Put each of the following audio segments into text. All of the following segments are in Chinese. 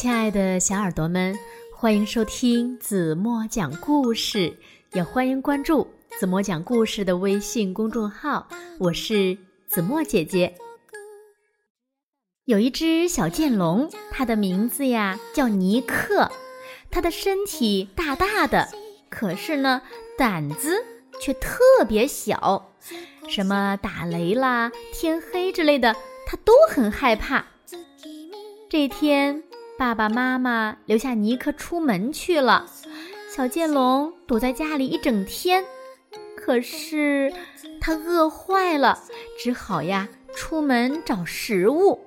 亲爱的小耳朵们，欢迎收听子墨讲故事，也欢迎关注子墨讲故事的微信公众号。我是子墨姐姐。有一只小剑龙，它的名字呀叫尼克，它的身体大大的，可是呢胆子却特别小，什么打雷啦、天黑之类的，它都很害怕。这天。爸爸妈妈留下尼克出门去了，小剑龙躲在家里一整天。可是他饿坏了，只好呀出门找食物。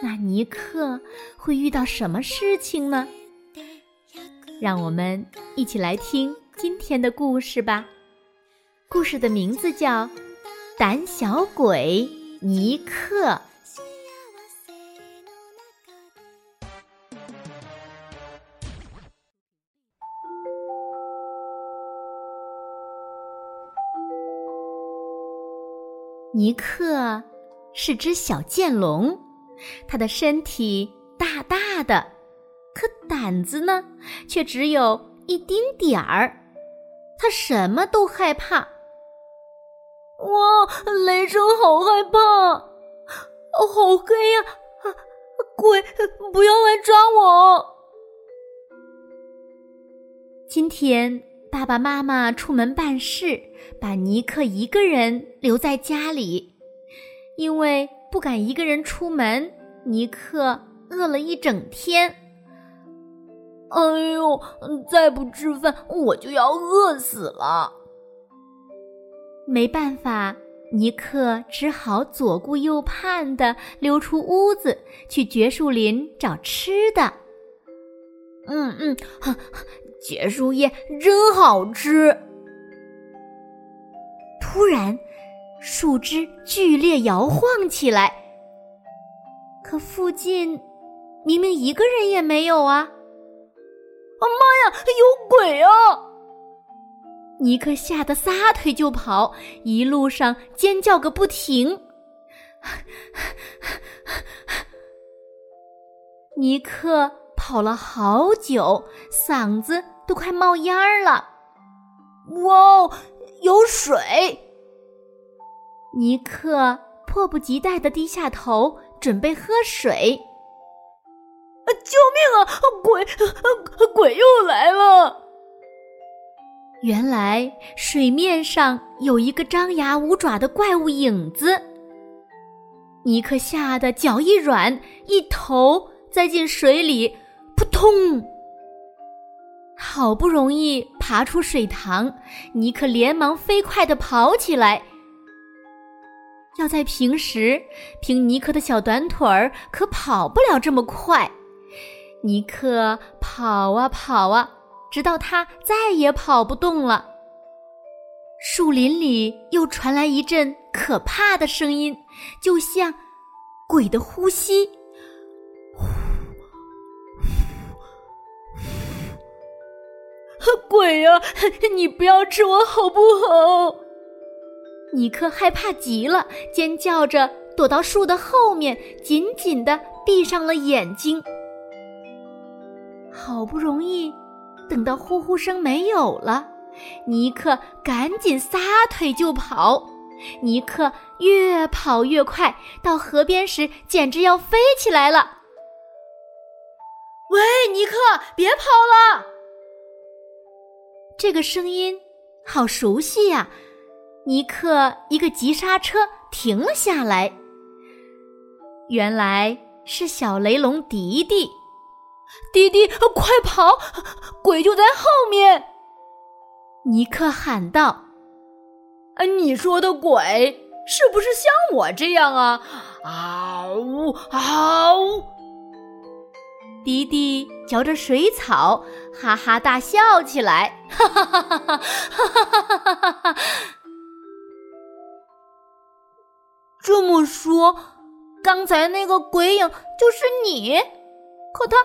那尼克会遇到什么事情呢？让我们一起来听今天的故事吧。故事的名字叫《胆小鬼尼克》。尼克是只小剑龙，他的身体大大的，可胆子呢却只有一丁点儿。他什么都害怕。哇，雷声好害怕，好黑呀！啊鬼，不要来抓我！今天。爸爸妈妈出门办事，把尼克一个人留在家里，因为不敢一个人出门。尼克饿了一整天。哎呦，再不吃饭我就要饿死了。没办法，尼克只好左顾右盼的溜出屋子，去绝树林找吃的。嗯嗯。结树叶真好吃。突然，树枝剧烈摇晃起来。可附近明明一个人也没有啊！啊妈呀，有鬼啊！尼克吓得撒腿就跑，一路上尖叫个不停。尼克跑了好久，嗓子。都快冒烟儿了！哇，有水！尼克迫不及待的低下头，准备喝水。救命啊！鬼，鬼又来了！原来水面上有一个张牙舞爪的怪物影子。尼克吓得脚一软，一头栽进水里，扑通！好不容易爬出水塘，尼克连忙飞快地跑起来。要在平时，凭尼克的小短腿儿可跑不了这么快。尼克跑啊跑啊，直到他再也跑不动了。树林里又传来一阵可怕的声音，就像鬼的呼吸。鬼呀！你不要吃我好不好？尼克害怕极了，尖叫着躲到树的后面，紧紧的闭上了眼睛。好不容易等到呼呼声没有了，尼克赶紧撒腿就跑。尼克越跑越快，到河边时简直要飞起来了。喂，尼克，别跑了！这个声音好熟悉呀！尼克一个急刹车停了下来。原来是小雷龙迪迪，迪迪，快跑！鬼就在后面！尼克喊道：“啊，你说的鬼是不是像我这样啊？啊呜啊呜！”迪迪嚼着水草，哈哈大笑起来，哈哈哈哈哈！哈哈哈哈哈！这么说，刚才那个鬼影就是你？可他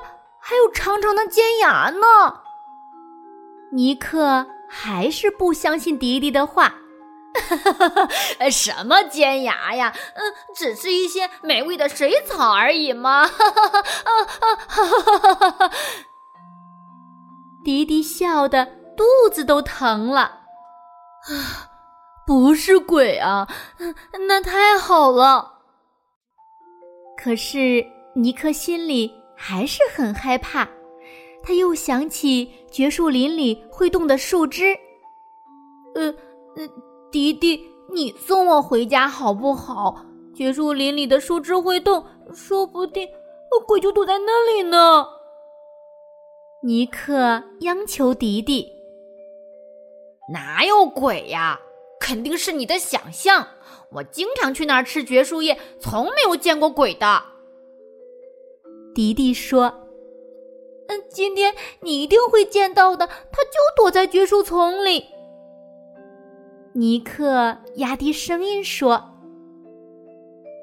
还有长长的尖牙呢！尼克还是不相信迪迪的话，什么尖牙呀？嗯，只是一些美味的水草而已嘛！迪迪笑得肚子都疼了。啊，不是鬼啊！那太好了。可是尼克心里还是很害怕，他又想起绝树林里会动的树枝。呃呃，迪迪，你送我回家好不好？绝树林里的树枝会动，说不定鬼就躲在那里呢。尼克央求迪迪：“哪有鬼呀？肯定是你的想象。我经常去那儿吃绝树叶，从没有见过鬼的。”迪迪说：“嗯，今天你一定会见到的。他就躲在绝树丛里。”尼克压低声音说：“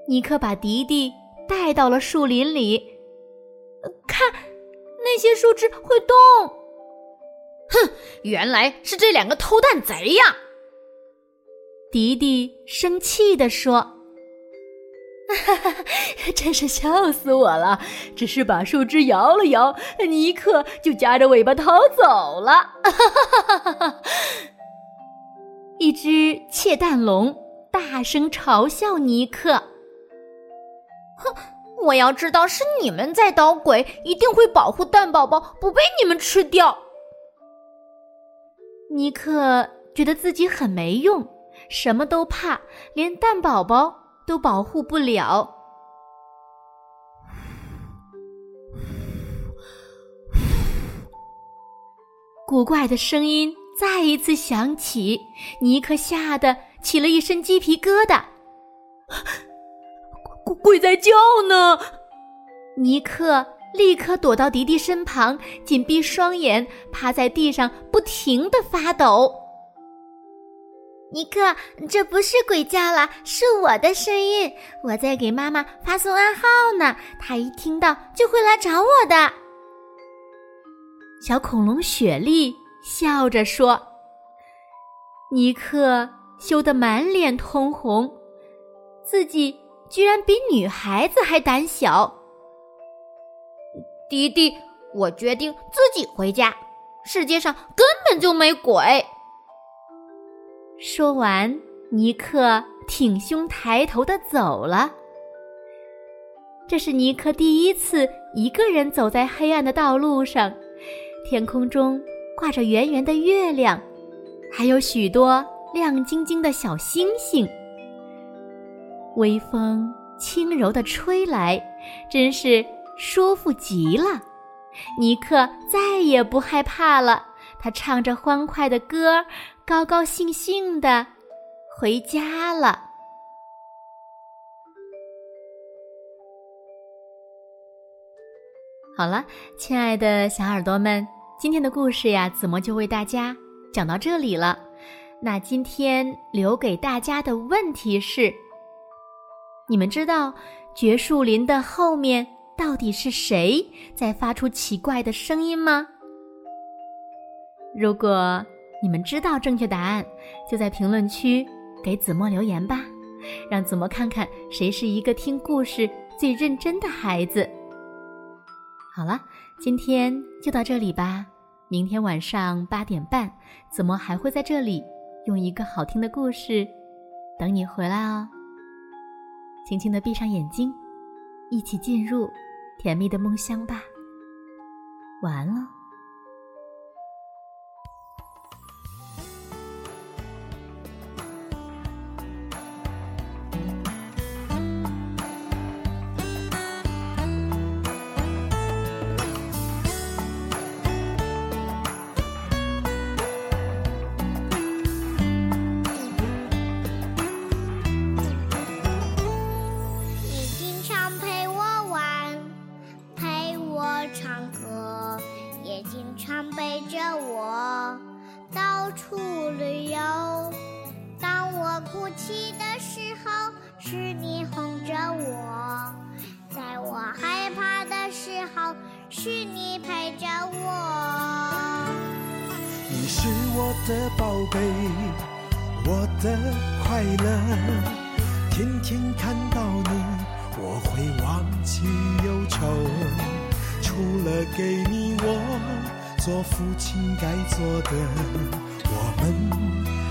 尼克把迪迪带到了树林里，看，那些树枝会动。哼，原来是这两个偷蛋贼呀！”迪迪生气地说：“哈哈，真是笑死我了！只是把树枝摇了摇，尼克就夹着尾巴逃走了。”哈哈哈哈哈！一只窃蛋龙大声嘲笑尼克：“哼，我要知道是你们在捣鬼，一定会保护蛋宝宝不被你们吃掉。”尼克觉得自己很没用，什么都怕，连蛋宝宝都保护不了。古怪的声音。再一次响起，尼克吓得起了一身鸡皮疙瘩。鬼在叫呢！尼克立刻躲到迪迪身旁，紧闭双眼，趴在地上，不停的发抖。尼克，这不是鬼叫了，是我的声音，我在给妈妈发送暗号呢，她一听到就会来找我的。小恐龙雪莉。笑着说：“尼克羞得满脸通红，自己居然比女孩子还胆小。”迪迪，我决定自己回家，世界上根本就没鬼。说完，尼克挺胸抬头的走了。这是尼克第一次一个人走在黑暗的道路上，天空中。挂着圆圆的月亮，还有许多亮晶晶的小星星。微风轻柔的吹来，真是舒服极了。尼克再也不害怕了，他唱着欢快的歌，高高兴兴的回家了。好了，亲爱的小耳朵们。今天的故事呀，子墨就为大家讲到这里了。那今天留给大家的问题是：你们知道绝树林的后面到底是谁在发出奇怪的声音吗？如果你们知道正确答案，就在评论区给子墨留言吧，让子墨看看谁是一个听故事最认真的孩子。好了。今天就到这里吧，明天晚上八点半，子墨还会在这里用一个好听的故事等你回来哦。轻轻的闭上眼睛，一起进入甜蜜的梦乡吧。晚安了。着我到处旅游。当我哭泣的时候是你哄着我，在我害怕的时候是你陪着我。你是我的宝贝，我的快乐，天天看到你，我会忘记忧愁。除了给你我做父亲该做的，我们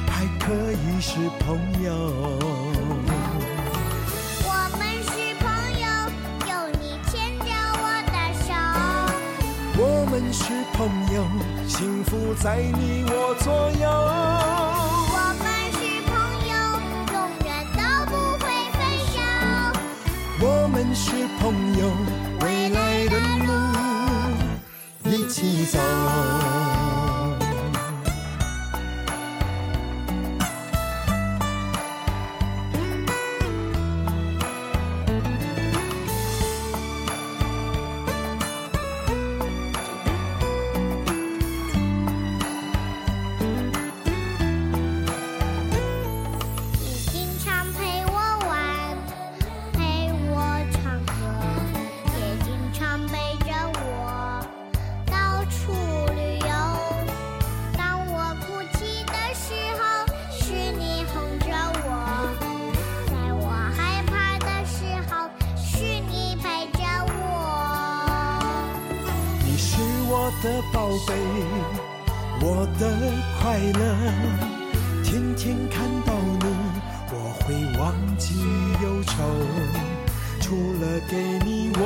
还可以是朋友。我们是朋友，有你牵着我的手。我们是朋友，幸福在你我左右。我们是朋友，永远都不会分手。我们是朋友，未来一起走。的宝贝，我的快乐。天天看到你，我会忘记忧愁。除了给你我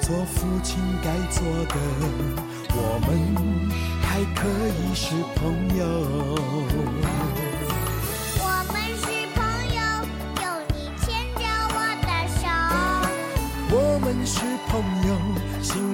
做父亲该做的，我们还可以是朋友。我们是朋友，有你牵着我的手。我们是朋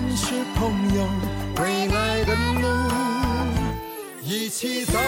们是朋友，未来的路一起走。